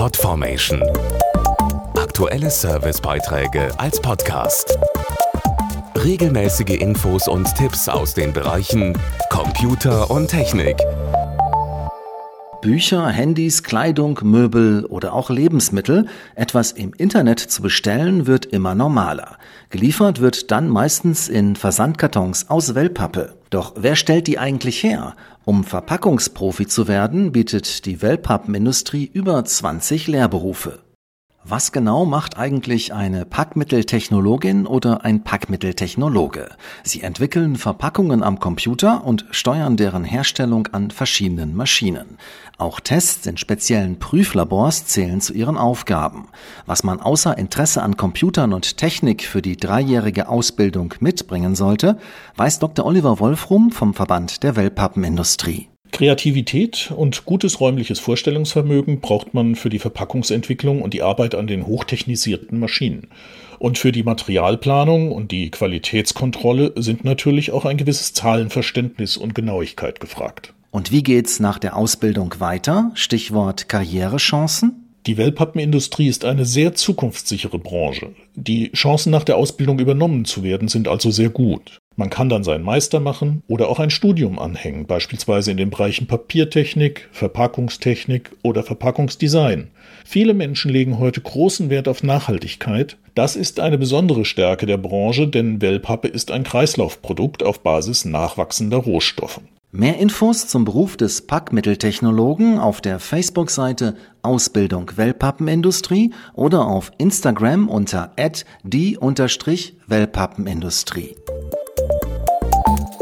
Podformation. Aktuelle Servicebeiträge als Podcast. Regelmäßige Infos und Tipps aus den Bereichen Computer und Technik. Bücher, Handys, Kleidung, Möbel oder auch Lebensmittel, etwas im Internet zu bestellen, wird immer normaler. Geliefert wird dann meistens in Versandkartons aus Wellpappe. Doch wer stellt die eigentlich her? Um Verpackungsprofi zu werden, bietet die Wellpappenindustrie über 20 Lehrberufe. Was genau macht eigentlich eine Packmitteltechnologin oder ein Packmitteltechnologe? Sie entwickeln Verpackungen am Computer und steuern deren Herstellung an verschiedenen Maschinen. Auch Tests in speziellen Prüflabors zählen zu ihren Aufgaben. Was man außer Interesse an Computern und Technik für die dreijährige Ausbildung mitbringen sollte, weiß Dr. Oliver Wolfrum vom Verband der Wellpappenindustrie. Kreativität und gutes räumliches Vorstellungsvermögen braucht man für die Verpackungsentwicklung und die Arbeit an den hochtechnisierten Maschinen. Und für die Materialplanung und die Qualitätskontrolle sind natürlich auch ein gewisses Zahlenverständnis und Genauigkeit gefragt. Und wie geht's nach der Ausbildung weiter? Stichwort Karrierechancen? Die Wellpappenindustrie ist eine sehr zukunftssichere Branche. Die Chancen nach der Ausbildung übernommen zu werden sind also sehr gut. Man kann dann seinen Meister machen oder auch ein Studium anhängen, beispielsweise in den Bereichen Papiertechnik, Verpackungstechnik oder Verpackungsdesign. Viele Menschen legen heute großen Wert auf Nachhaltigkeit. Das ist eine besondere Stärke der Branche, denn Wellpappe ist ein Kreislaufprodukt auf Basis nachwachsender Rohstoffe. Mehr Infos zum Beruf des Packmitteltechnologen auf der Facebook-Seite Ausbildung Wellpappenindustrie oder auf Instagram unter die-wellpappenindustrie